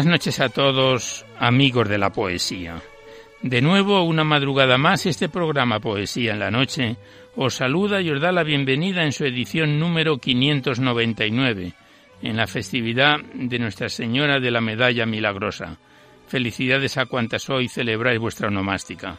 Buenas noches a todos, amigos de la poesía. De nuevo, una madrugada más, este programa Poesía en la Noche os saluda y os da la bienvenida en su edición número 599, en la festividad de Nuestra Señora de la Medalla Milagrosa. Felicidades a cuantas hoy celebráis vuestra onomástica.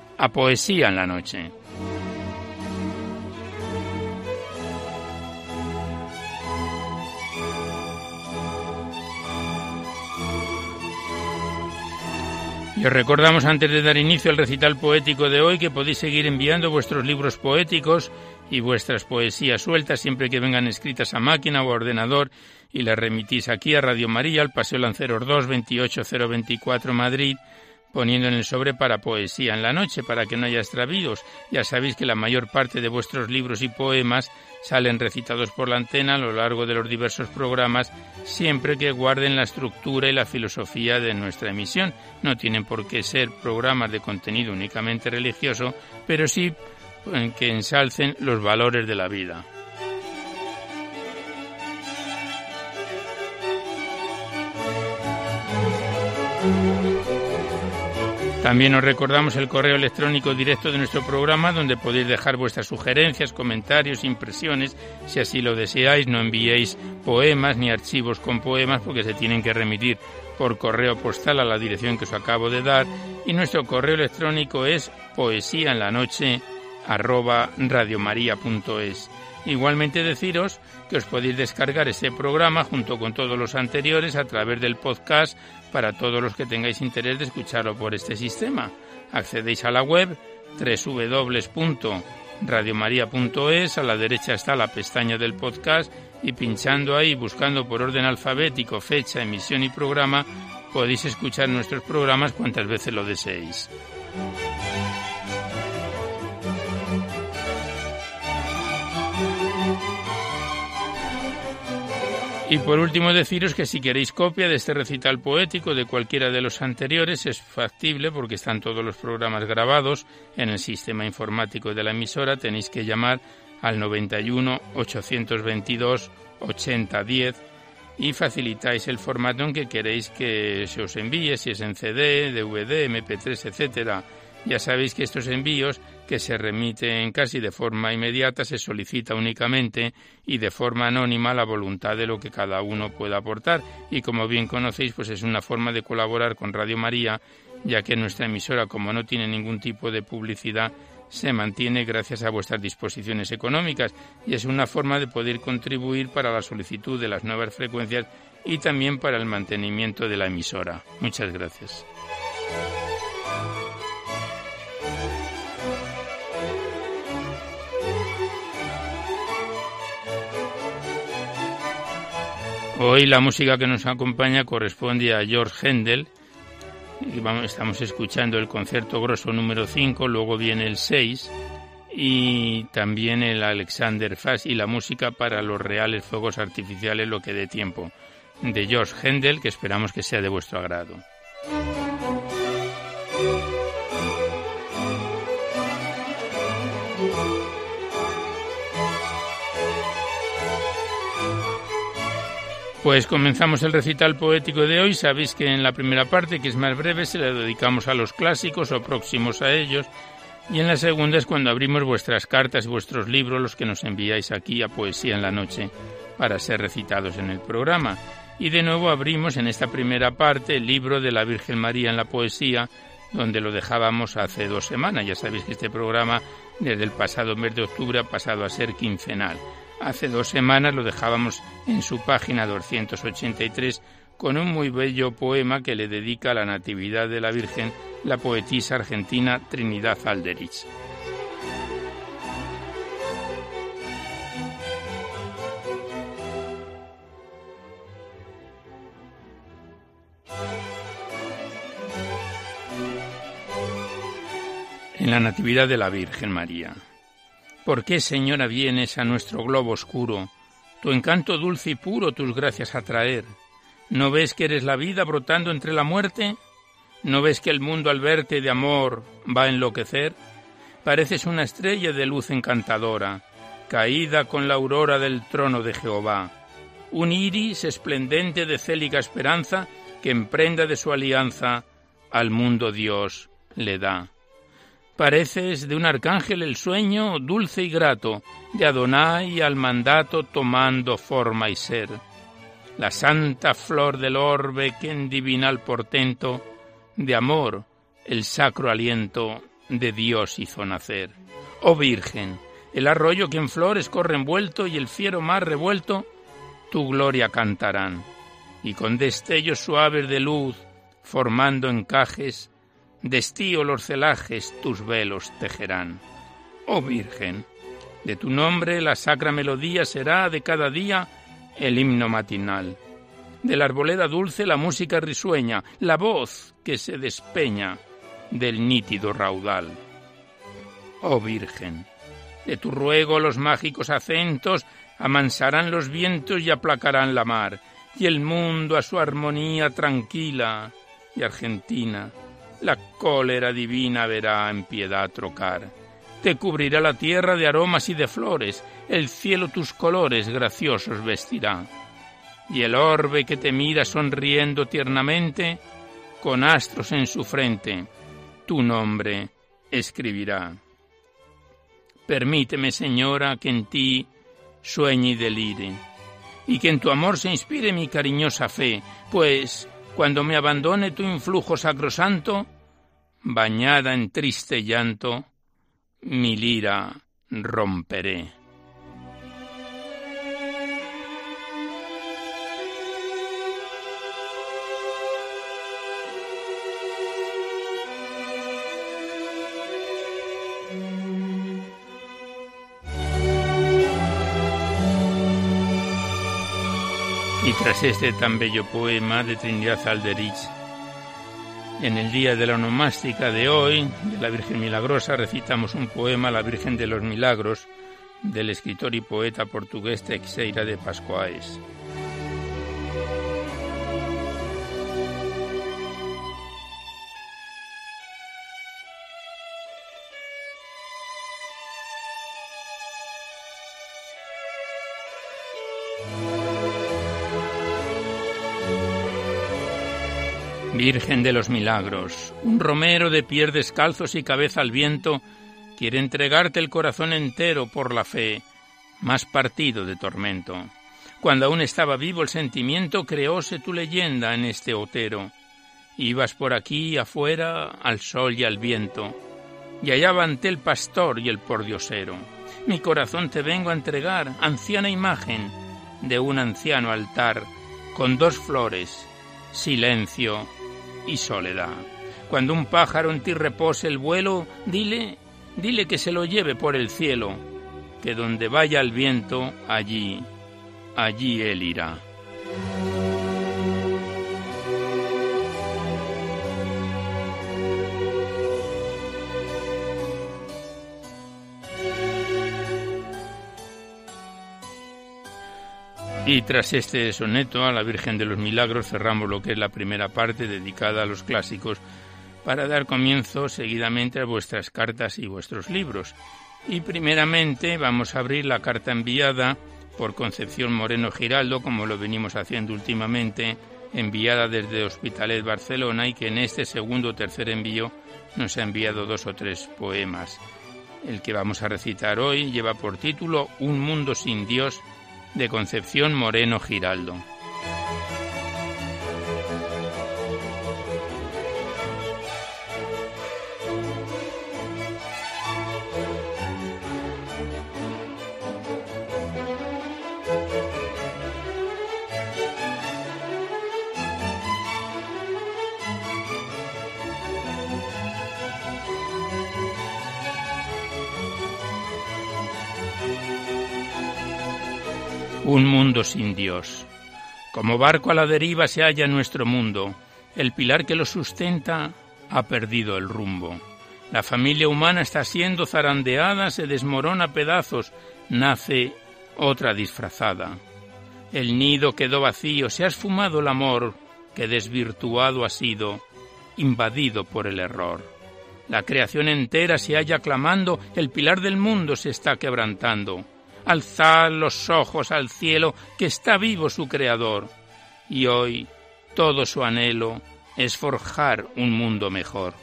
a Poesía en la Noche. Y os recordamos antes de dar inicio al recital poético de hoy que podéis seguir enviando vuestros libros poéticos y vuestras poesías sueltas siempre que vengan escritas a máquina o a ordenador y las remitís aquí a Radio María, al Paseo Lanceros 2, 28024 Madrid poniendo en el sobre para poesía en la noche, para que no haya extravíos. Ya sabéis que la mayor parte de vuestros libros y poemas salen recitados por la antena a lo largo de los diversos programas, siempre que guarden la estructura y la filosofía de nuestra emisión. No tienen por qué ser programas de contenido únicamente religioso, pero sí que ensalcen los valores de la vida. También os recordamos el correo electrónico directo de nuestro programa donde podéis dejar vuestras sugerencias, comentarios, impresiones. Si así lo deseáis, no enviéis poemas ni archivos con poemas porque se tienen que remitir por correo postal a la dirección que os acabo de dar. Y nuestro correo electrónico es poesía en la noche Igualmente deciros que os podéis descargar este programa junto con todos los anteriores a través del podcast para todos los que tengáis interés de escucharlo por este sistema. Accedéis a la web www.radiomaria.es, a la derecha está la pestaña del podcast y pinchando ahí, buscando por orden alfabético fecha, emisión y programa, podéis escuchar nuestros programas cuantas veces lo deseéis. Y por último deciros que si queréis copia de este recital poético de cualquiera de los anteriores es factible porque están todos los programas grabados en el sistema informático de la emisora. Tenéis que llamar al 91 822 8010 y facilitáis el formato en que queréis que se os envíe, si es en CD, DVD, MP3, etcétera. Ya sabéis que estos envíos que se remiten casi de forma inmediata, se solicita únicamente y de forma anónima la voluntad de lo que cada uno pueda aportar. Y como bien conocéis, pues es una forma de colaborar con Radio María, ya que nuestra emisora, como no tiene ningún tipo de publicidad, se mantiene gracias a vuestras disposiciones económicas y es una forma de poder contribuir para la solicitud de las nuevas frecuencias y también para el mantenimiento de la emisora. Muchas gracias. Hoy la música que nos acompaña corresponde a George Händel. estamos escuchando el concierto grosso número 5, luego viene el 6 y también el Alexander Fass y la música para los reales fuegos artificiales, lo que dé tiempo, de George Händel, que esperamos que sea de vuestro agrado. Pues comenzamos el recital poético de hoy. Sabéis que en la primera parte, que es más breve, se la dedicamos a los clásicos o próximos a ellos. Y en la segunda es cuando abrimos vuestras cartas vuestros libros, los que nos enviáis aquí a Poesía en la Noche, para ser recitados en el programa. Y de nuevo abrimos en esta primera parte el libro de la Virgen María en la poesía, donde lo dejábamos hace dos semanas. Ya sabéis que este programa, desde el pasado mes de octubre, ha pasado a ser quincenal. Hace dos semanas lo dejábamos en su página 283 con un muy bello poema que le dedica a la Natividad de la Virgen la poetisa argentina Trinidad Alderich. En la Natividad de la Virgen María. ¿Por qué, Señora, vienes a nuestro globo oscuro, tu encanto dulce y puro tus gracias a traer? ¿No ves que eres la vida brotando entre la muerte? ¿No ves que el mundo al verte de amor va a enloquecer? Pareces una estrella de luz encantadora, caída con la aurora del trono de Jehová, un iris esplendente de célica esperanza que en prenda de su alianza al mundo Dios le da. Pareces de un arcángel el sueño dulce y grato, de Adonai al mandato tomando forma y ser. La santa flor del orbe que en divinal portento de amor el sacro aliento de Dios hizo nacer. Oh Virgen, el arroyo que en flores corre envuelto y el fiero mar revuelto, tu gloria cantarán, y con destellos suaves de luz, formando encajes, de estío los celajes tus velos tejerán. Oh Virgen, de tu nombre la sacra melodía será de cada día el himno matinal. De la arboleda dulce la música risueña, la voz que se despeña del nítido raudal. Oh Virgen, de tu ruego los mágicos acentos amansarán los vientos y aplacarán la mar, y el mundo a su armonía tranquila y argentina la cólera divina verá en piedad trocar. Te cubrirá la tierra de aromas y de flores, el cielo tus colores graciosos vestirá. Y el orbe que te mira sonriendo tiernamente, con astros en su frente, tu nombre escribirá. Permíteme, Señora, que en ti sueñe y delire, y que en tu amor se inspire mi cariñosa fe, pues cuando me abandone tu influjo sacrosanto, bañada en triste llanto, mi lira romperé. Y tras este tan bello poema de Trinidad Alderich, en el día de la onomástica de hoy, de la Virgen Milagrosa, recitamos un poema la Virgen de los Milagros del escritor y poeta portugués Teixeira de Pascoaes. Virgen de los Milagros, un romero de pies descalzos y cabeza al viento, quiere entregarte el corazón entero por la fe, más partido de tormento. Cuando aún estaba vivo el sentimiento, creóse tu leyenda en este otero. Ibas por aquí afuera al sol y al viento, y allá ante el pastor y el pordiosero. Mi corazón te vengo a entregar, anciana imagen de un anciano altar, con dos flores, silencio y soledad. Cuando un pájaro en ti repose el vuelo, dile, dile que se lo lleve por el cielo, que donde vaya el viento, allí, allí él irá. Y tras este soneto a la Virgen de los Milagros cerramos lo que es la primera parte dedicada a los clásicos para dar comienzo seguidamente a vuestras cartas y vuestros libros. Y primeramente vamos a abrir la carta enviada por Concepción Moreno Giraldo, como lo venimos haciendo últimamente, enviada desde Hospitalet Barcelona y que en este segundo o tercer envío nos ha enviado dos o tres poemas. El que vamos a recitar hoy lleva por título Un mundo sin Dios de Concepción Moreno Giraldo. Un mundo sin Dios. Como barco a la deriva se halla nuestro mundo. El pilar que lo sustenta ha perdido el rumbo. La familia humana está siendo zarandeada, se desmorona pedazos, nace otra disfrazada. El nido quedó vacío, se ha esfumado el amor, que desvirtuado ha sido, invadido por el error. La creación entera se halla clamando, el pilar del mundo se está quebrantando. Alzad los ojos al cielo, que está vivo su Creador. Y hoy todo su anhelo es forjar un mundo mejor.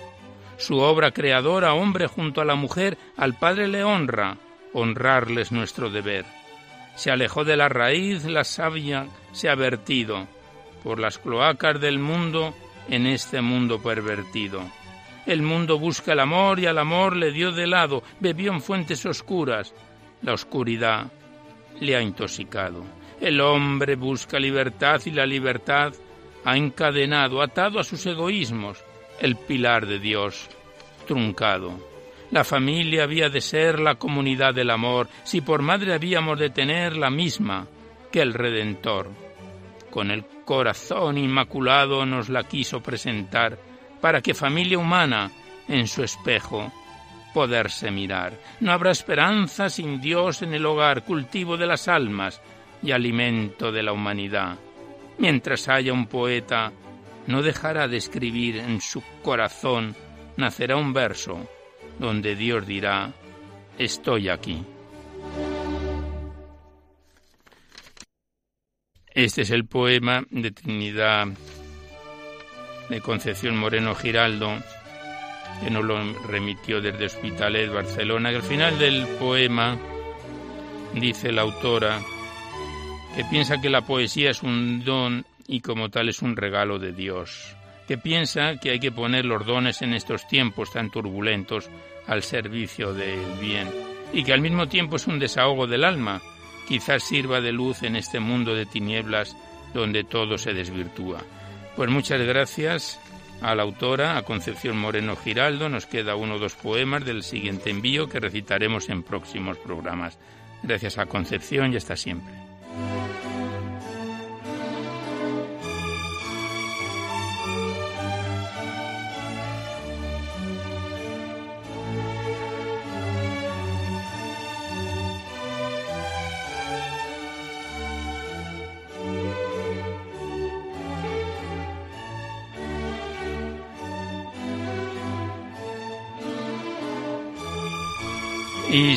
Su obra creadora, hombre junto a la mujer, al Padre le honra, honrarles nuestro deber. Se alejó de la raíz, la savia se ha vertido por las cloacas del mundo en este mundo pervertido. El mundo busca el amor y al amor le dio de lado, bebió en fuentes oscuras, la oscuridad le ha intoxicado. El hombre busca libertad y la libertad ha encadenado, atado a sus egoísmos, el pilar de Dios truncado. La familia había de ser la comunidad del amor, si por madre habíamos de tener la misma que el Redentor. Con el corazón inmaculado nos la quiso presentar, para que familia humana en su espejo poderse mirar. No habrá esperanza sin Dios en el hogar, cultivo de las almas y alimento de la humanidad. Mientras haya un poeta, no dejará de escribir en su corazón, nacerá un verso donde Dios dirá, estoy aquí. Este es el poema de Trinidad de Concepción Moreno Giraldo, que nos lo remitió desde Hospitalet, Barcelona, que al final del poema dice la autora que piensa que la poesía es un don y como tal es un regalo de Dios, que piensa que hay que poner los dones en estos tiempos tan turbulentos al servicio del bien y que al mismo tiempo es un desahogo del alma, quizás sirva de luz en este mundo de tinieblas donde todo se desvirtúa. Pues muchas gracias a la autora, a Concepción Moreno Giraldo. Nos queda uno o dos poemas del siguiente envío que recitaremos en próximos programas. Gracias a Concepción y hasta siempre.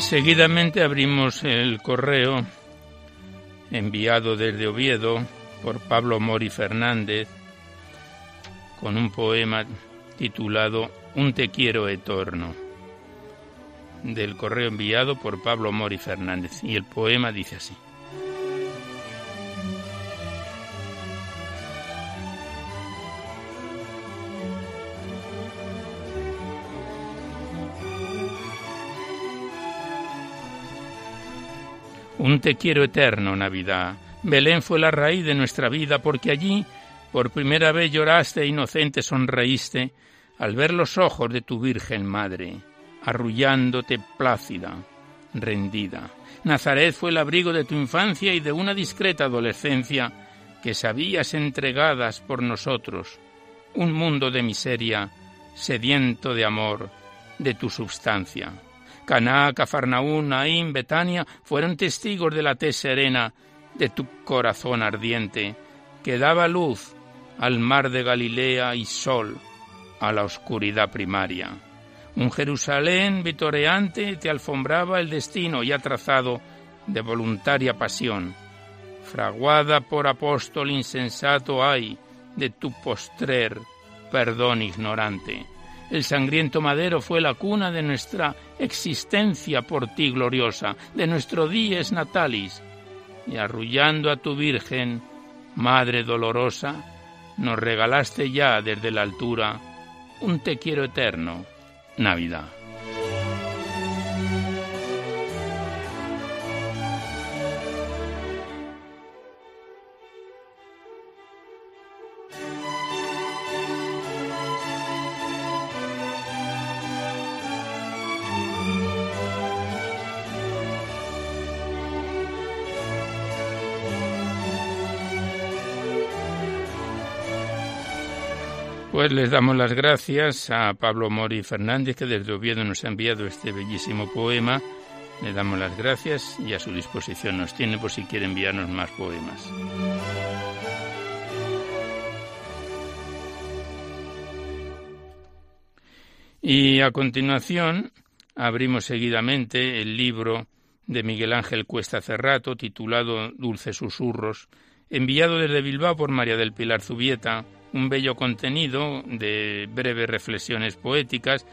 Seguidamente abrimos el correo enviado desde Oviedo por Pablo Mori Fernández con un poema titulado Un te quiero eterno del correo enviado por Pablo Mori Fernández y el poema dice así. Un te quiero eterno, Navidad. Belén fue la raíz de nuestra vida porque allí por primera vez lloraste e inocente sonreíste al ver los ojos de tu Virgen Madre, arrullándote plácida, rendida. Nazaret fue el abrigo de tu infancia y de una discreta adolescencia que sabías entregadas por nosotros, un mundo de miseria, sediento de amor, de tu substancia. Caná, Cafarnaún, Naín, Betania fueron testigos de la tez serena de tu corazón ardiente, que daba luz al mar de Galilea y sol a la oscuridad primaria. Un Jerusalén vitoreante te alfombraba el destino ya trazado de voluntaria pasión. Fraguada por apóstol insensato hay de tu postrer perdón ignorante. El sangriento madero fue la cuna de nuestra existencia por ti gloriosa, de nuestro dies natalis, y arrullando a tu Virgen, Madre dolorosa, nos regalaste ya desde la altura un te quiero eterno, Navidad. Pues les damos las gracias a Pablo Mori Fernández, que desde Oviedo nos ha enviado este bellísimo poema. Le damos las gracias y a su disposición nos tiene por si quiere enviarnos más poemas. Y a continuación abrimos seguidamente el libro de Miguel Ángel Cuesta Cerrato, titulado Dulces Susurros, enviado desde Bilbao por María del Pilar Zubieta, un bello contenido de breves reflexiones poéticas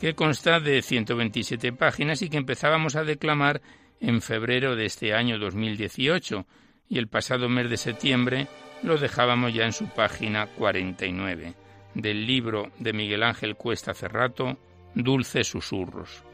que consta de 127 páginas y que empezábamos a declamar en febrero de este año 2018 y el pasado mes de septiembre lo dejábamos ya en su página 49 del libro de Miguel Ángel Cuesta Cerrato, Dulces Susurros.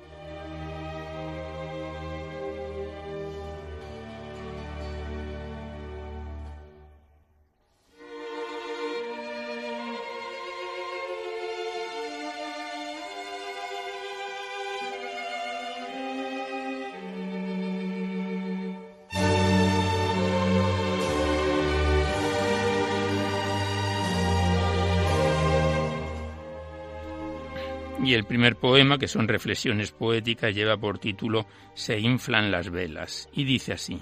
El primer poema, que son reflexiones poéticas, lleva por título Se inflan las velas. Y dice así,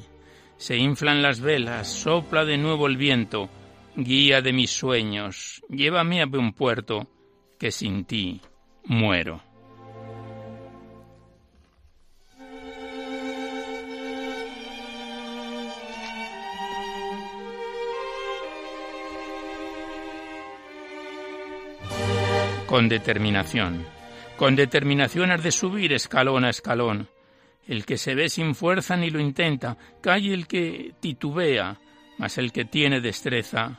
Se inflan las velas, sopla de nuevo el viento, guía de mis sueños, llévame a un puerto, que sin ti muero. con determinación. Con determinación has de subir escalón a escalón. El que se ve sin fuerza ni lo intenta, cae el que titubea, mas el que tiene destreza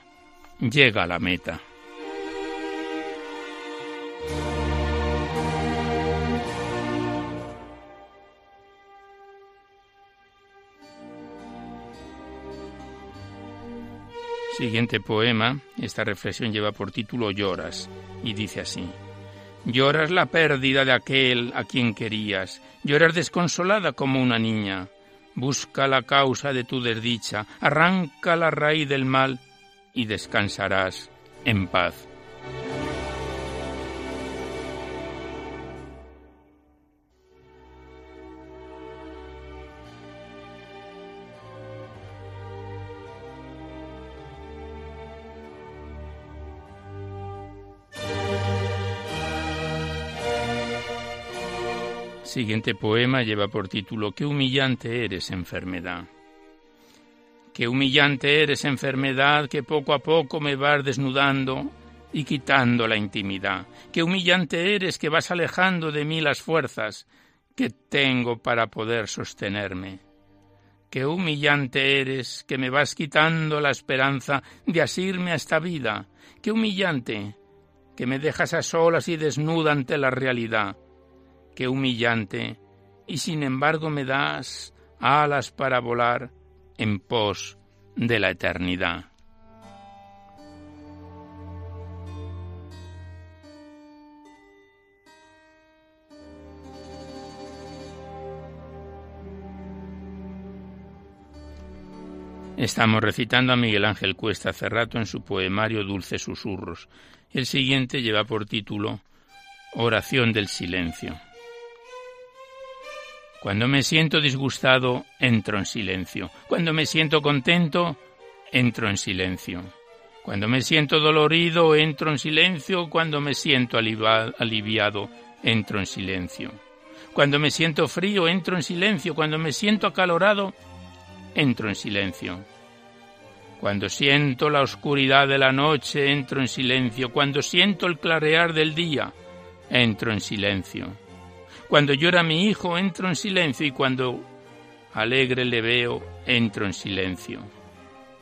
llega a la meta. Siguiente poema, esta reflexión lleva por título Lloras y dice así. Lloras la pérdida de aquel a quien querías, lloras desconsolada como una niña. Busca la causa de tu desdicha, arranca la raíz del mal y descansarás en paz. Siguiente poema lleva por título Qué humillante eres enfermedad. Qué humillante eres enfermedad que poco a poco me vas desnudando y quitando la intimidad. Qué humillante eres que vas alejando de mí las fuerzas que tengo para poder sostenerme. Qué humillante eres que me vas quitando la esperanza de asirme a esta vida. Qué humillante que me dejas a solas y desnuda ante la realidad qué humillante, y sin embargo me das alas para volar en pos de la eternidad. Estamos recitando a Miguel Ángel Cuesta Cerrato en su poemario Dulces Susurros. El siguiente lleva por título Oración del Silencio. Cuando me siento disgustado, entro en silencio. Cuando me siento contento, entro en silencio. Cuando me siento dolorido, entro en silencio. Cuando me siento aliviado, entro en silencio. Cuando me siento frío, entro en silencio. Cuando me siento acalorado, entro en silencio. Cuando siento la oscuridad de la noche, entro en silencio. Cuando siento el clarear del día, entro en silencio. Cuando llora mi hijo, entro en silencio. Y cuando alegre le veo, entro en silencio.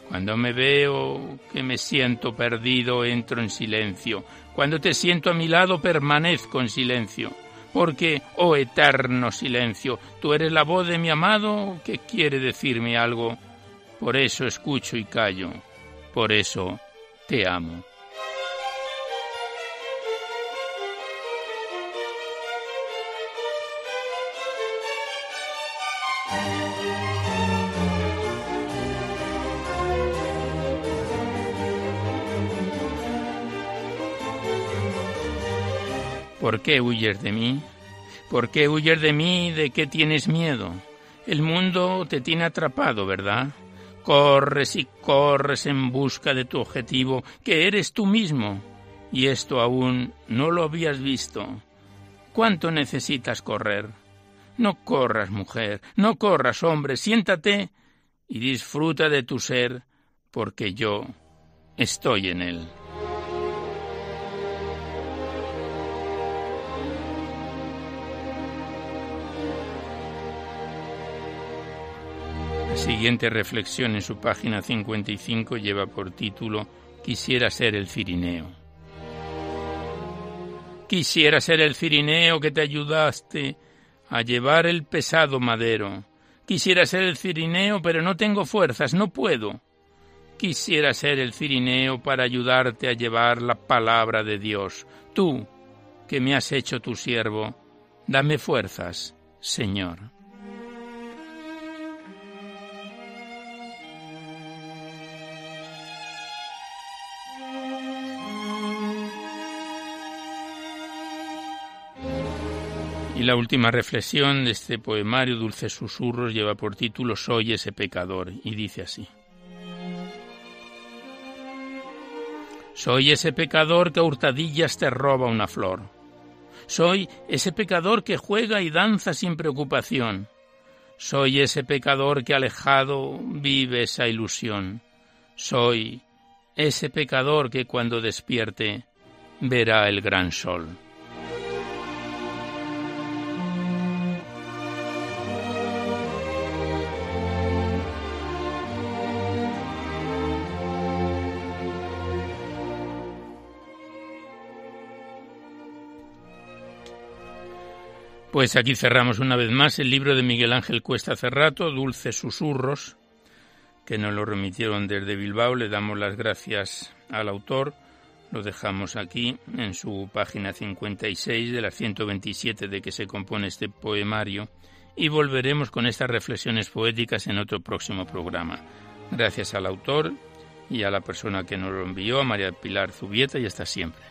Cuando me veo que me siento perdido, entro en silencio. Cuando te siento a mi lado, permanezco en silencio. Porque, oh eterno silencio, tú eres la voz de mi amado que quiere decirme algo. Por eso escucho y callo. Por eso te amo. ¿Por qué huyes de mí? ¿Por qué huyes de mí? ¿De qué tienes miedo? El mundo te tiene atrapado, ¿verdad? Corres y corres en busca de tu objetivo, que eres tú mismo. Y esto aún no lo habías visto. ¿Cuánto necesitas correr? No corras, mujer, no corras, hombre, siéntate y disfruta de tu ser, porque yo estoy en él. Siguiente reflexión en su página 55 lleva por título Quisiera ser el Cirineo. Quisiera ser el Cirineo que te ayudaste a llevar el pesado madero. Quisiera ser el Cirineo, pero no tengo fuerzas, no puedo. Quisiera ser el Cirineo para ayudarte a llevar la palabra de Dios. Tú, que me has hecho tu siervo, dame fuerzas, Señor. Y la última reflexión de este poemario, Dulces Susurros, lleva por título Soy ese pecador, y dice así. Soy ese pecador que a hurtadillas te roba una flor. Soy ese pecador que juega y danza sin preocupación. Soy ese pecador que alejado vive esa ilusión. Soy ese pecador que cuando despierte verá el gran sol. Pues aquí cerramos una vez más el libro de Miguel Ángel Cuesta Cerrato, Dulces Susurros, que nos lo remitieron desde Bilbao. Le damos las gracias al autor. Lo dejamos aquí en su página 56 de la 127 de que se compone este poemario y volveremos con estas reflexiones poéticas en otro próximo programa. Gracias al autor y a la persona que nos lo envió, María Pilar Zubieta y hasta siempre.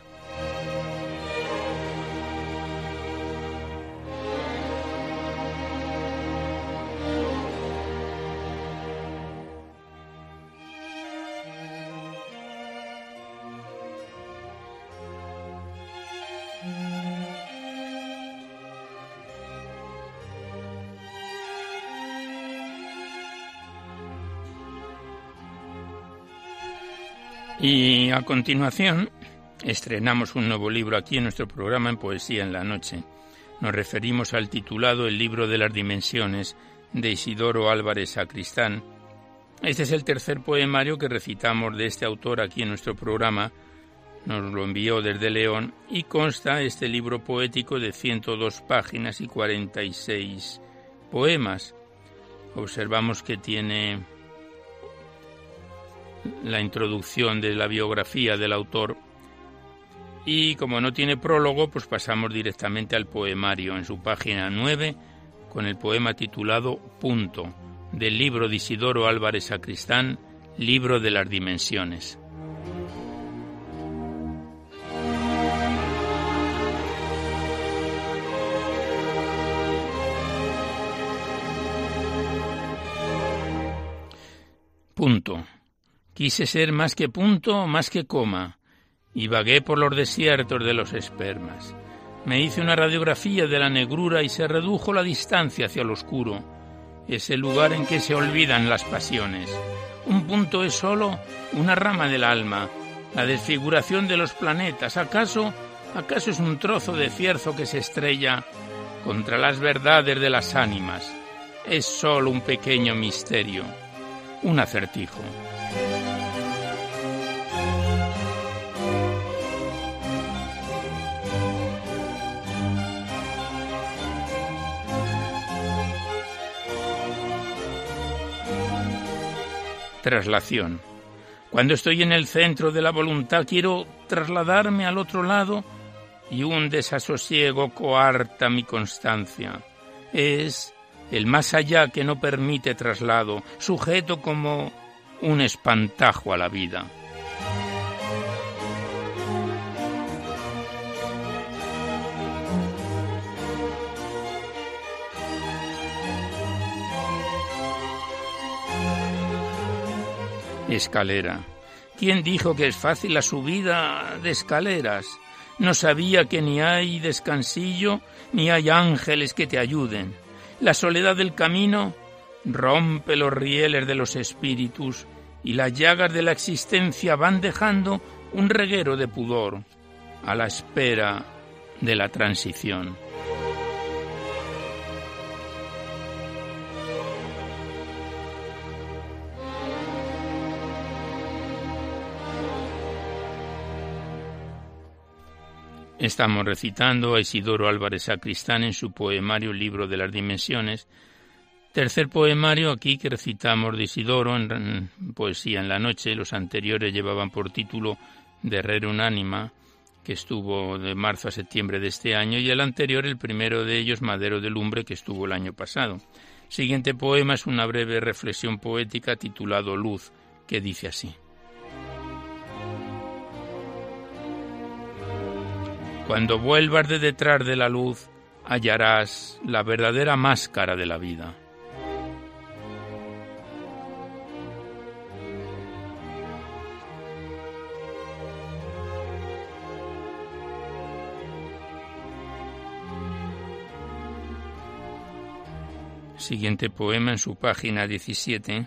A continuación estrenamos un nuevo libro aquí en nuestro programa en Poesía en la Noche. Nos referimos al titulado El libro de las dimensiones de Isidoro Álvarez Sacristán. Este es el tercer poemario que recitamos de este autor aquí en nuestro programa. Nos lo envió desde León y consta este libro poético de 102 páginas y 46 poemas. Observamos que tiene la introducción de la biografía del autor. Y como no tiene prólogo, pues pasamos directamente al poemario en su página 9 con el poema titulado Punto del libro de Isidoro Álvarez Sacristán, Libro de las Dimensiones. Punto Quise ser más que punto, más que coma, y vagué por los desiertos de los espermas. Me hice una radiografía de la negrura y se redujo la distancia hacia el oscuro, ese lugar en que se olvidan las pasiones. Un punto es solo una rama del alma, la desfiguración de los planetas. ¿Acaso, acaso es un trozo de cierzo que se estrella contra las verdades de las ánimas? Es solo un pequeño misterio, un acertijo. Traslación. Cuando estoy en el centro de la voluntad quiero trasladarme al otro lado y un desasosiego coarta mi constancia. Es el más allá que no permite traslado, sujeto como un espantajo a la vida. Escalera. ¿Quién dijo que es fácil la subida de escaleras? No sabía que ni hay descansillo, ni hay ángeles que te ayuden. La soledad del camino rompe los rieles de los espíritus y las llagas de la existencia van dejando un reguero de pudor a la espera de la transición. Estamos recitando a Isidoro Álvarez Sacristán en su poemario Libro de las Dimensiones. Tercer poemario aquí que recitamos de Isidoro en Poesía en la Noche. Los anteriores llevaban por título De Herrero Unánima, que estuvo de marzo a septiembre de este año, y el anterior, el primero de ellos, Madero de Lumbre, que estuvo el año pasado. Siguiente poema es una breve reflexión poética titulado Luz, que dice así. Cuando vuelvas de detrás de la luz, hallarás la verdadera máscara de la vida. Siguiente poema en su página 17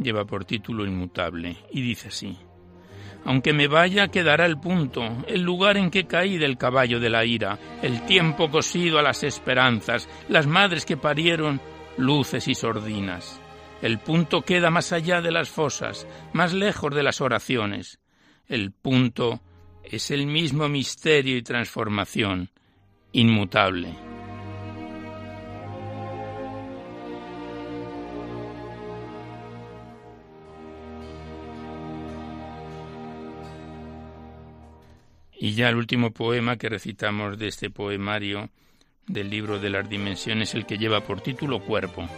lleva por título Inmutable y dice así. Aunque me vaya, quedará el punto, el lugar en que caí del caballo de la ira, el tiempo cosido a las esperanzas, las madres que parieron luces y sordinas. El punto queda más allá de las fosas, más lejos de las oraciones. El punto es el mismo misterio y transformación, inmutable. Y ya el último poema que recitamos de este poemario del libro de las dimensiones, el que lleva por título Cuerpo.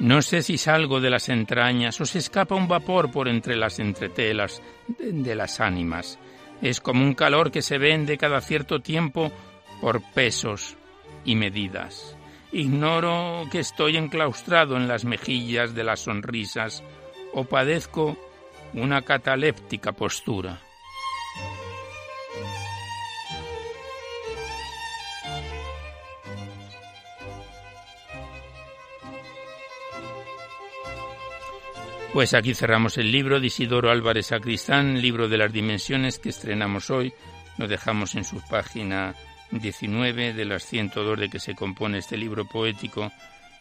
No sé si salgo de las entrañas o se escapa un vapor por entre las entretelas de las ánimas es como un calor que se vende cada cierto tiempo por pesos y medidas. Ignoro que estoy enclaustrado en las mejillas de las sonrisas o padezco una cataléptica postura. Pues aquí cerramos el libro de Isidoro Álvarez Sacristán, libro de las dimensiones que estrenamos hoy. Lo dejamos en su página 19 de las 102 de que se compone este libro poético.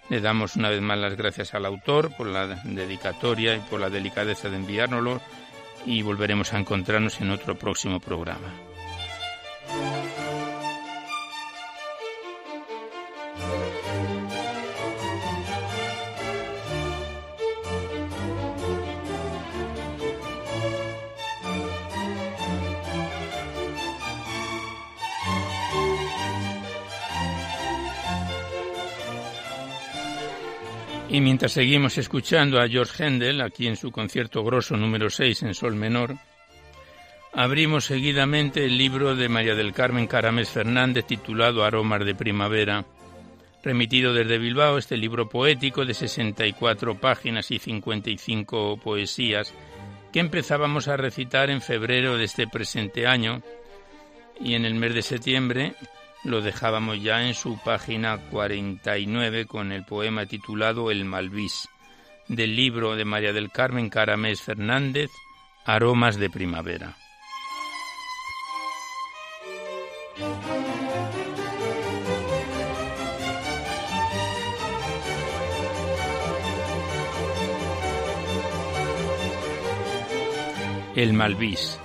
Le damos una vez más las gracias al autor por la dedicatoria y por la delicadeza de enviárnoslo y volveremos a encontrarnos en otro próximo programa. Y mientras seguimos escuchando a George Händel, aquí en su concierto grosso número 6 en Sol menor, abrimos seguidamente el libro de María del Carmen Caramés Fernández titulado Aromas de Primavera. Remitido desde Bilbao, este libro poético de 64 páginas y 55 poesías que empezábamos a recitar en febrero de este presente año y en el mes de septiembre lo dejábamos ya en su página 49 con el poema titulado El Malvís, del libro de María del Carmen Caramés Fernández, Aromas de Primavera. El Malvís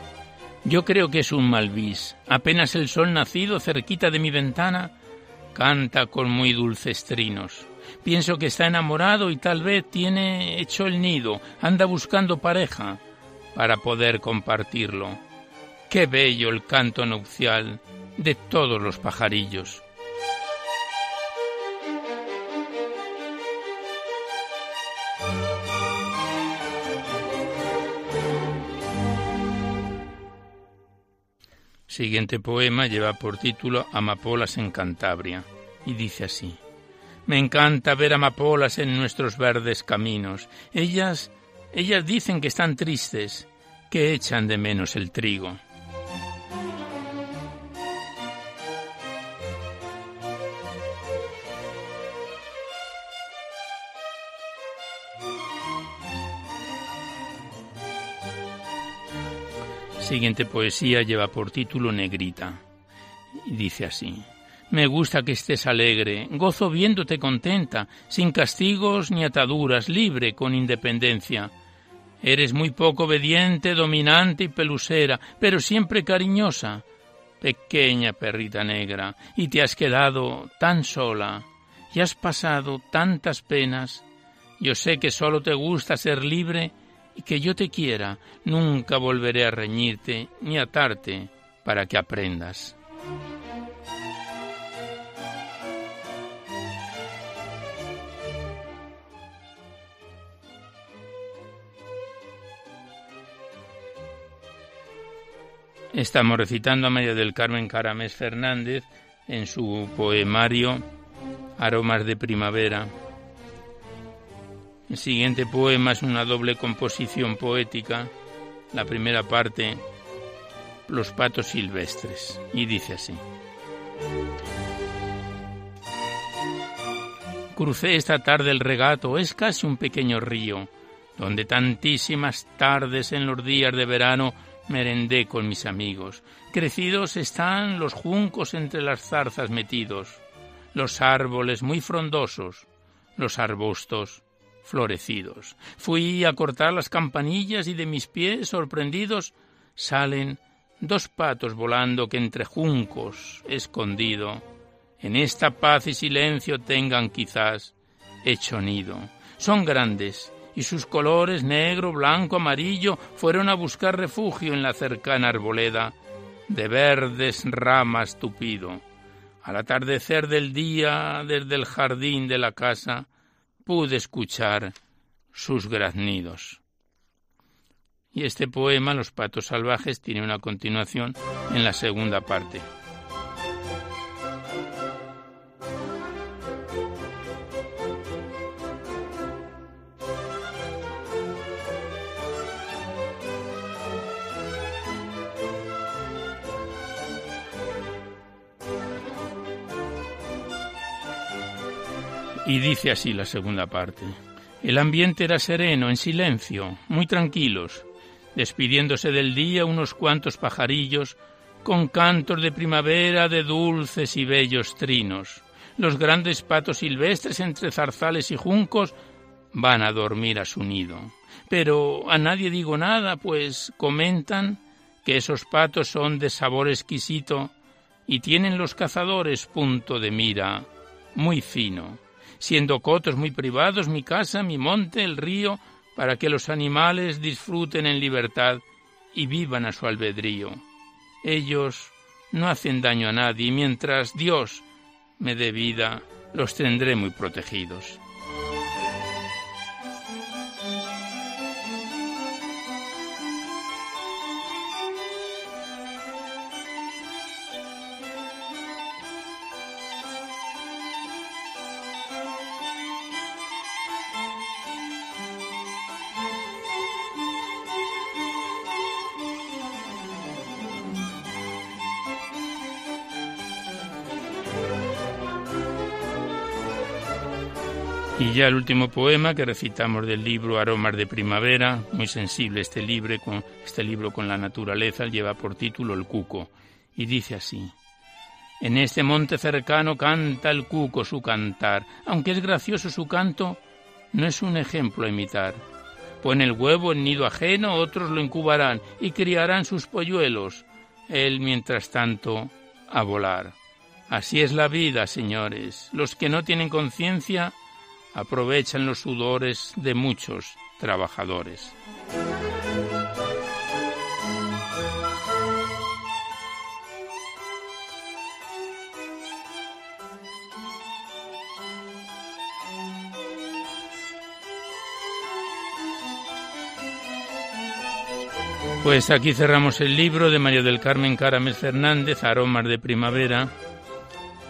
yo creo que es un malvís. Apenas el sol nacido cerquita de mi ventana canta con muy dulces trinos. Pienso que está enamorado y tal vez tiene hecho el nido, anda buscando pareja para poder compartirlo. Qué bello el canto nupcial de todos los pajarillos. Siguiente poema lleva por título Amapolas en Cantabria y dice así. Me encanta ver amapolas en nuestros verdes caminos. Ellas, ellas dicen que están tristes, que echan de menos el trigo. Siguiente poesía lleva por título Negrita y dice así. Me gusta que estés alegre, gozo viéndote contenta, sin castigos ni ataduras, libre, con independencia. Eres muy poco obediente, dominante y pelusera, pero siempre cariñosa. Pequeña perrita negra, y te has quedado tan sola, y has pasado tantas penas. Yo sé que solo te gusta ser libre y que yo te quiera, nunca volveré a reñirte ni atarte para que aprendas. Estamos recitando a María del Carmen Caramés Fernández en su poemario Aromas de Primavera. El siguiente poema es una doble composición poética. La primera parte, Los patos silvestres, y dice así. Crucé esta tarde el regato, es casi un pequeño río, donde tantísimas tardes en los días de verano merendé con mis amigos. Crecidos están los juncos entre las zarzas metidos, los árboles muy frondosos, los arbustos florecidos. Fui a cortar las campanillas y de mis pies, sorprendidos, salen dos patos volando que entre juncos, escondido, en esta paz y silencio tengan quizás hecho nido. Son grandes, y sus colores negro, blanco, amarillo fueron a buscar refugio en la cercana arboleda de verdes ramas tupido. Al atardecer del día, desde el jardín de la casa, pude escuchar sus graznidos. Y este poema, Los patos salvajes, tiene una continuación en la segunda parte. Y dice así la segunda parte. El ambiente era sereno, en silencio, muy tranquilos, despidiéndose del día unos cuantos pajarillos con cantos de primavera de dulces y bellos trinos. Los grandes patos silvestres entre zarzales y juncos van a dormir a su nido. Pero a nadie digo nada, pues comentan que esos patos son de sabor exquisito y tienen los cazadores punto de mira muy fino siendo cotos muy privados mi casa, mi monte, el río, para que los animales disfruten en libertad y vivan a su albedrío. Ellos no hacen daño a nadie y mientras Dios me dé vida, los tendré muy protegidos. Y ya el último poema que recitamos del libro Aromas de Primavera, muy sensible este libro con, este libro con la naturaleza, lleva por título El Cuco, y dice así. En este monte cercano canta el cuco su cantar, aunque es gracioso su canto, no es un ejemplo a imitar. Pone el huevo en nido ajeno, otros lo incubarán y criarán sus polluelos, él mientras tanto a volar. Así es la vida, señores. Los que no tienen conciencia aprovechan los sudores de muchos trabajadores. Pues aquí cerramos el libro de María del Carmen Caramel Fernández, Aromas de Primavera,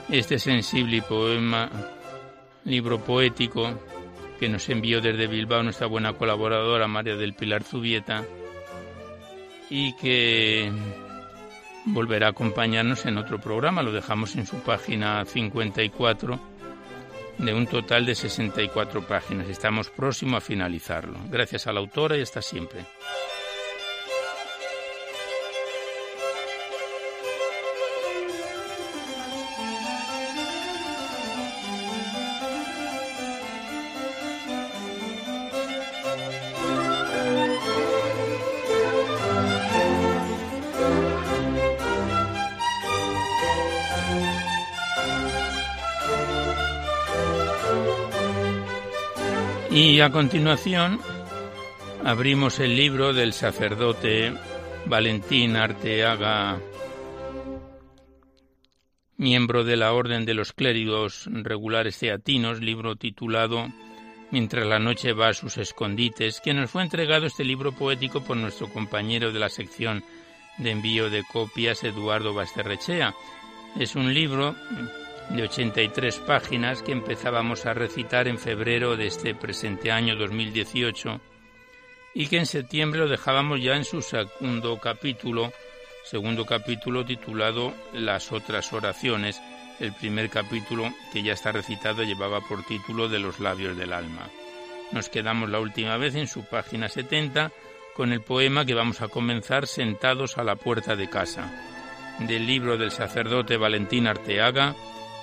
este sensible poema libro poético que nos envió desde Bilbao nuestra buena colaboradora María del Pilar Zubieta y que volverá a acompañarnos en otro programa. Lo dejamos en su página 54 de un total de 64 páginas. Estamos próximos a finalizarlo. Gracias a la autora y hasta siempre. Y a continuación abrimos el libro del sacerdote Valentín Arteaga, miembro de la Orden de los Clérigos Regulares Teatinos, libro titulado Mientras la noche va a sus escondites, que nos fue entregado este libro poético por nuestro compañero de la sección de envío de copias, Eduardo Basterrechea. Es un libro de 83 páginas que empezábamos a recitar en febrero de este presente año 2018 y que en septiembre lo dejábamos ya en su segundo capítulo, segundo capítulo titulado Las otras oraciones. El primer capítulo que ya está recitado llevaba por título De los labios del alma. Nos quedamos la última vez en su página 70 con el poema que vamos a comenzar sentados a la puerta de casa, del libro del sacerdote Valentín Arteaga,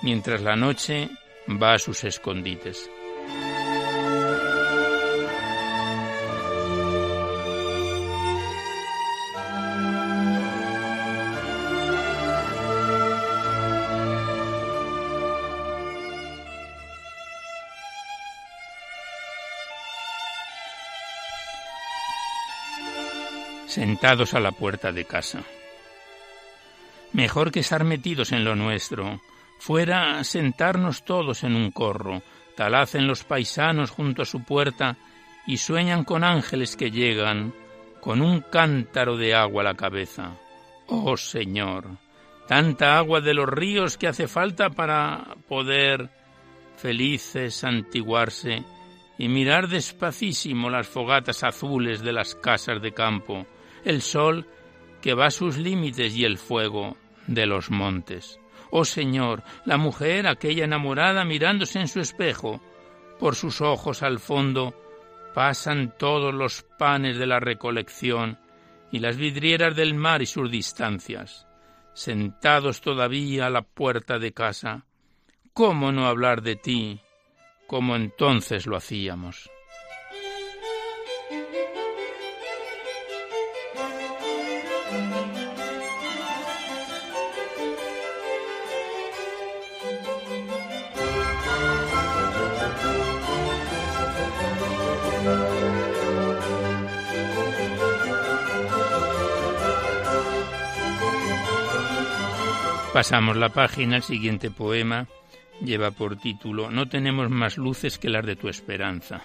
mientras la noche va a sus escondites. Sentados a la puerta de casa. Mejor que estar metidos en lo nuestro, fuera sentarnos todos en un corro, tal hacen los paisanos junto a su puerta y sueñan con ángeles que llegan con un cántaro de agua a la cabeza. Oh Señor, tanta agua de los ríos que hace falta para poder felices santiguarse y mirar despacísimo las fogatas azules de las casas de campo, el sol que va a sus límites y el fuego de los montes. Oh Señor, la mujer, aquella enamorada mirándose en su espejo, por sus ojos al fondo pasan todos los panes de la recolección y las vidrieras del mar y sus distancias. Sentados todavía a la puerta de casa, ¿cómo no hablar de ti como entonces lo hacíamos? Pasamos la página, el siguiente poema lleva por título No tenemos más luces que las de tu esperanza.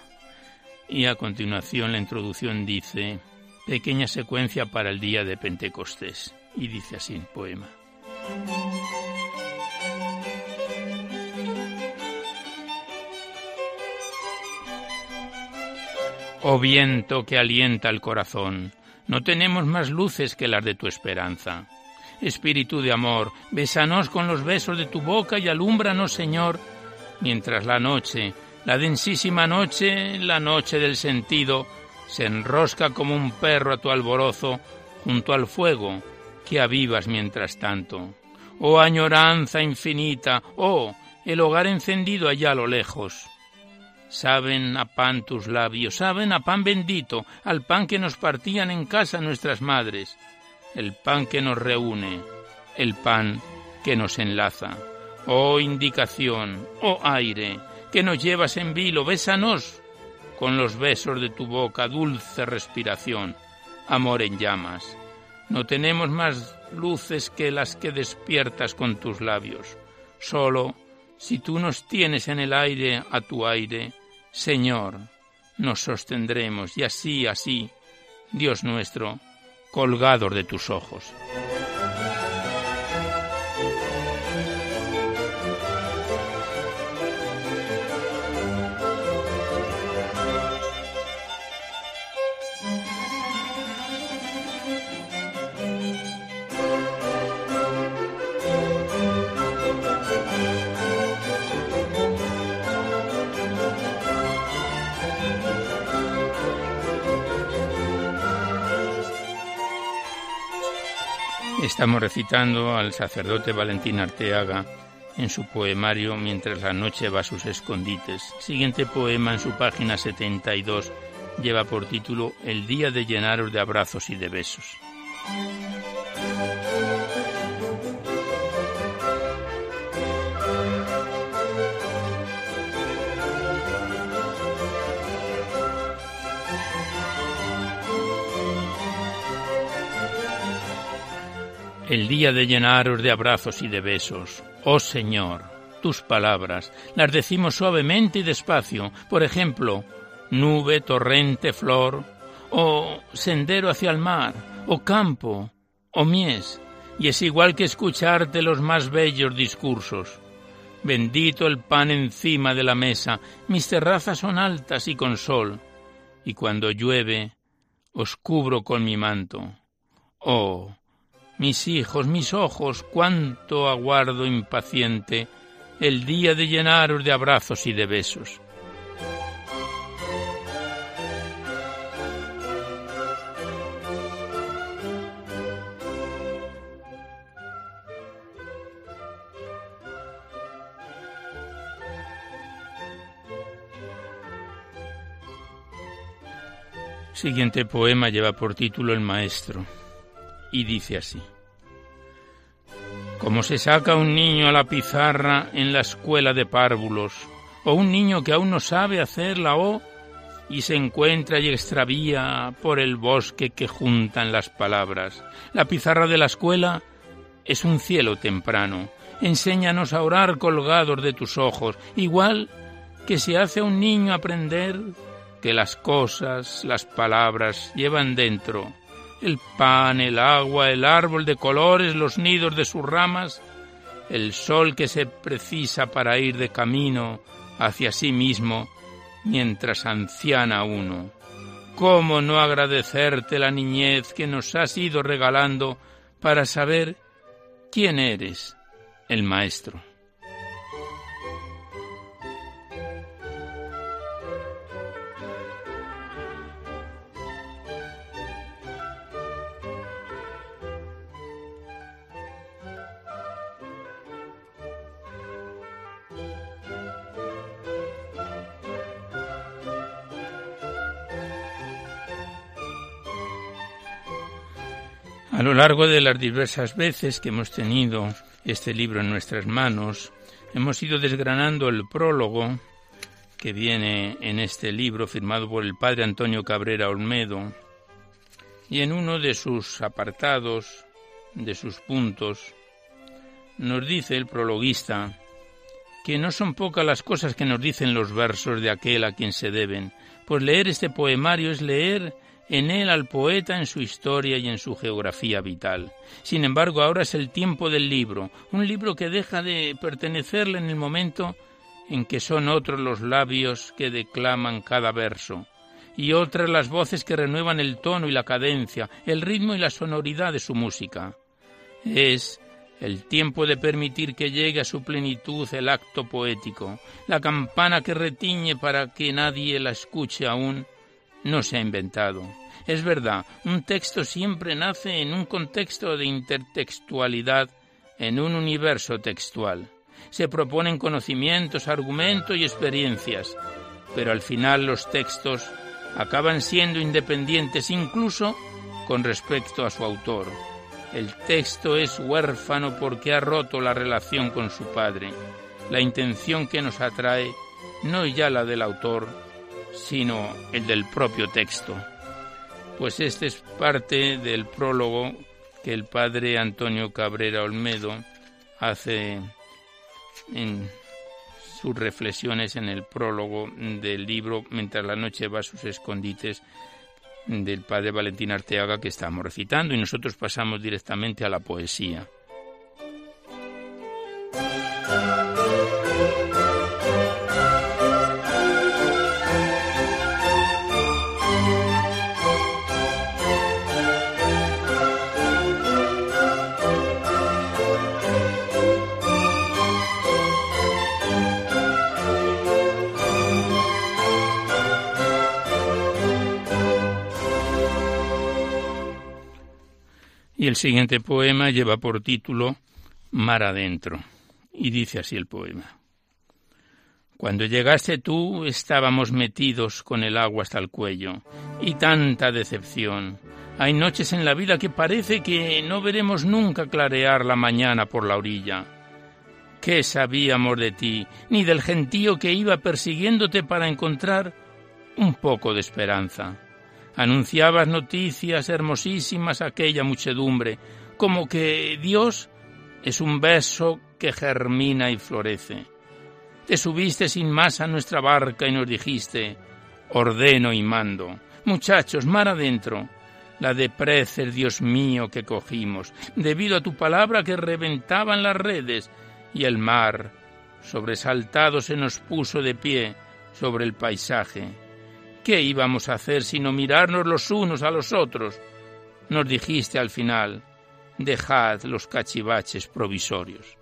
Y a continuación la introducción dice Pequeña secuencia para el día de Pentecostés. Y dice así el poema. Oh viento que alienta el corazón, no tenemos más luces que las de tu esperanza. Espíritu de amor, bésanos con los besos de tu boca y alúmbranos, Señor, mientras la noche La densísima noche, la noche del sentido, se enrosca como un perro a tu alborozo junto al fuego que avivas mientras tanto. Oh añoranza infinita, oh el hogar encendido allá a lo lejos. Saben a pan tus labios, saben a pan bendito, al pan que nos partían en casa nuestras madres, el pan que nos reúne, el pan que nos enlaza. Oh indicación, oh aire, que nos llevas en vilo, bésanos con los besos de tu boca, dulce respiración, amor en llamas. No tenemos más luces que las que despiertas con tus labios. Solo, si tú nos tienes en el aire a tu aire, Señor, nos sostendremos y así, así, Dios nuestro, colgados de tus ojos. Estamos recitando al sacerdote Valentín Arteaga en su poemario Mientras la noche va a sus escondites. Siguiente poema en su página 72 lleva por título El día de llenaros de abrazos y de besos. El día de llenaros de abrazos y de besos. Oh Señor, tus palabras, las decimos suavemente y despacio. Por ejemplo, nube, torrente, flor, o sendero hacia el mar, o campo, o mies, y es igual que escucharte los más bellos discursos. Bendito el pan encima de la mesa, mis terrazas son altas y con sol, y cuando llueve os cubro con mi manto. Oh, mis hijos, mis ojos, cuánto aguardo impaciente el día de llenaros de abrazos y de besos. Siguiente poema lleva por título El Maestro y dice así. Como se saca un niño a la pizarra en la escuela de párvulos, o un niño que aún no sabe hacer la O y se encuentra y extravía por el bosque que juntan las palabras. La pizarra de la escuela es un cielo temprano. Enséñanos a orar colgados de tus ojos, igual que se hace a un niño aprender que las cosas, las palabras llevan dentro el pan, el agua, el árbol de colores, los nidos de sus ramas, el sol que se precisa para ir de camino hacia sí mismo mientras anciana uno. ¿Cómo no agradecerte la niñez que nos has ido regalando para saber quién eres, el Maestro? A lo largo de las diversas veces que hemos tenido este libro en nuestras manos, hemos ido desgranando el prólogo que viene en este libro firmado por el padre Antonio Cabrera Olmedo. Y en uno de sus apartados, de sus puntos, nos dice el prologuista que no son pocas las cosas que nos dicen los versos de aquel a quien se deben, pues leer este poemario es leer en él al poeta en su historia y en su geografía vital. Sin embargo, ahora es el tiempo del libro, un libro que deja de pertenecerle en el momento en que son otros los labios que declaman cada verso, y otras las voces que renuevan el tono y la cadencia, el ritmo y la sonoridad de su música. Es el tiempo de permitir que llegue a su plenitud el acto poético, la campana que retiñe para que nadie la escuche aún, no se ha inventado. Es verdad, un texto siempre nace en un contexto de intertextualidad, en un universo textual. Se proponen conocimientos, argumentos y experiencias, pero al final los textos acaban siendo independientes incluso con respecto a su autor. El texto es huérfano porque ha roto la relación con su padre. La intención que nos atrae no ya la del autor, sino el del propio texto. Pues este es parte del prólogo que el padre Antonio Cabrera Olmedo hace en sus reflexiones en el prólogo del libro Mientras la noche va a sus escondites del padre Valentín Arteaga que estamos recitando y nosotros pasamos directamente a la poesía. Y el siguiente poema lleva por título Mar adentro. Y dice así el poema. Cuando llegaste tú estábamos metidos con el agua hasta el cuello. Y tanta decepción. Hay noches en la vida que parece que no veremos nunca clarear la mañana por la orilla. ¿Qué sabíamos de ti, ni del gentío que iba persiguiéndote para encontrar un poco de esperanza? Anunciabas noticias hermosísimas a aquella muchedumbre, como que Dios es un beso que germina y florece. Te subiste sin más a nuestra barca y nos dijiste, ordeno y mando. Muchachos, mar adentro, la de preces, Dios mío, que cogimos, debido a tu palabra que reventaban las redes, y el mar, sobresaltado, se nos puso de pie sobre el paisaje ¿Qué íbamos a hacer sino mirarnos los unos a los otros? Nos dijiste al final, dejad los cachivaches provisorios.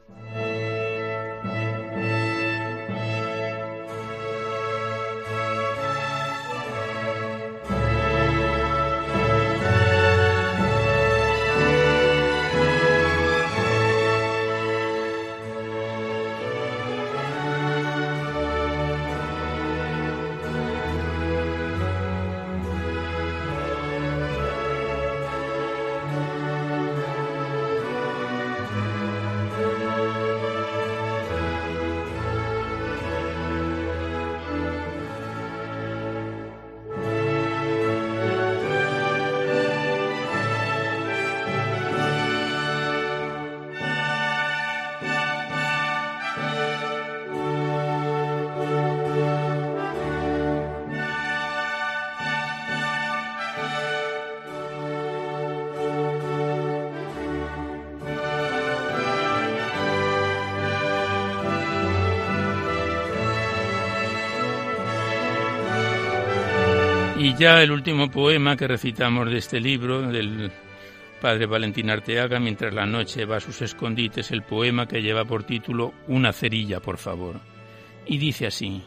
Y ya el último poema que recitamos de este libro, del padre Valentín Arteaga, mientras la noche va a sus escondites, el poema que lleva por título Una cerilla, por favor. Y dice así,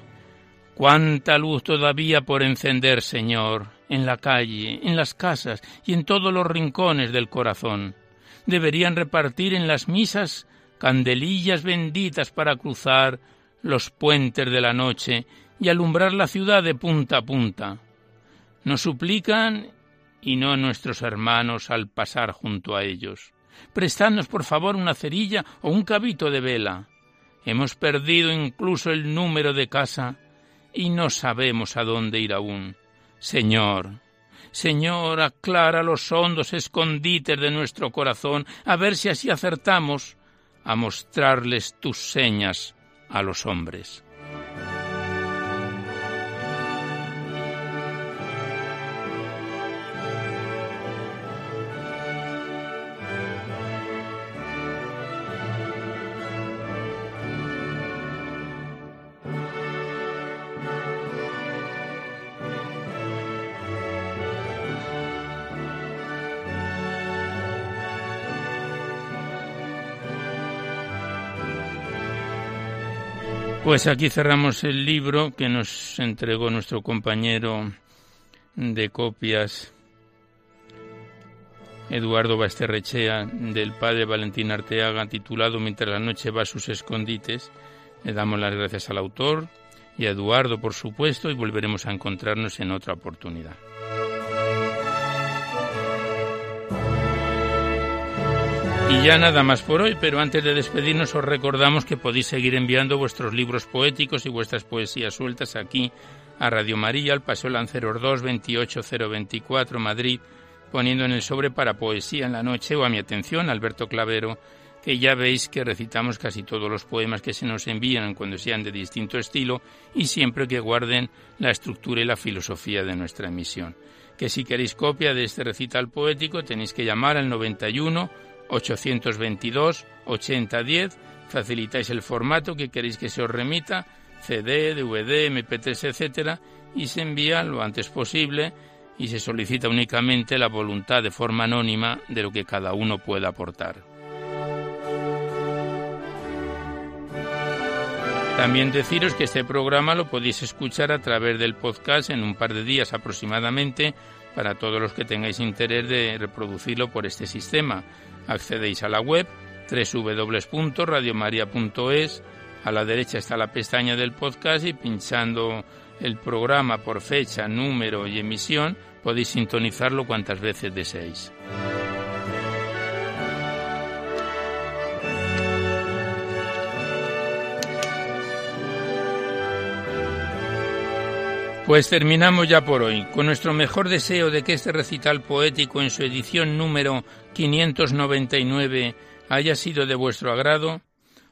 Cuánta luz todavía por encender, Señor, en la calle, en las casas y en todos los rincones del corazón. Deberían repartir en las misas candelillas benditas para cruzar los puentes de la noche y alumbrar la ciudad de punta a punta. Nos suplican y no nuestros hermanos al pasar junto a ellos. Prestadnos, por favor, una cerilla o un cabito de vela. Hemos perdido incluso el número de casa y no sabemos a dónde ir aún. Señor, Señor, aclara los hondos escondites de nuestro corazón, a ver si así acertamos a mostrarles tus señas a los hombres. Pues aquí cerramos el libro que nos entregó nuestro compañero de copias Eduardo Basterrechea del padre Valentín Arteaga titulado Mientras la noche va a sus escondites. Le damos las gracias al autor y a Eduardo, por supuesto, y volveremos a encontrarnos en otra oportunidad. Y ya nada más por hoy, pero antes de despedirnos os recordamos que podéis seguir enviando vuestros libros poéticos y vuestras poesías sueltas aquí a Radio María, al Paseo Lanceros 2, 28024, Madrid, poniendo en el sobre para poesía en la noche o a mi atención, Alberto Clavero, que ya veis que recitamos casi todos los poemas que se nos envían cuando sean de distinto estilo y siempre que guarden la estructura y la filosofía de nuestra emisión. Que si queréis copia de este recital poético tenéis que llamar al 91 822 8010, facilitáis el formato que queréis que se os remita, CD, DVD, MP3, etcétera, y se envía lo antes posible y se solicita únicamente la voluntad de forma anónima de lo que cada uno pueda aportar. También deciros que este programa lo podéis escuchar a través del podcast en un par de días aproximadamente para todos los que tengáis interés de reproducirlo por este sistema accedéis a la web www.radiomaria.es. A la derecha está la pestaña del podcast y pinchando el programa por fecha, número y emisión podéis sintonizarlo cuantas veces deseéis. Pues terminamos ya por hoy, con nuestro mejor deseo de que este recital poético en su edición número 599 haya sido de vuestro agrado,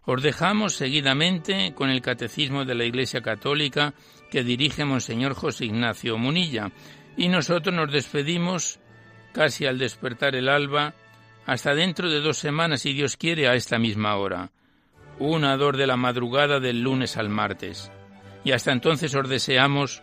os dejamos seguidamente con el Catecismo de la Iglesia Católica que dirige Monseñor José Ignacio Munilla, y nosotros nos despedimos casi al despertar el alba, hasta dentro de dos semanas, si Dios quiere, a esta misma hora, una dor de la madrugada del lunes al martes. Y hasta entonces os deseamos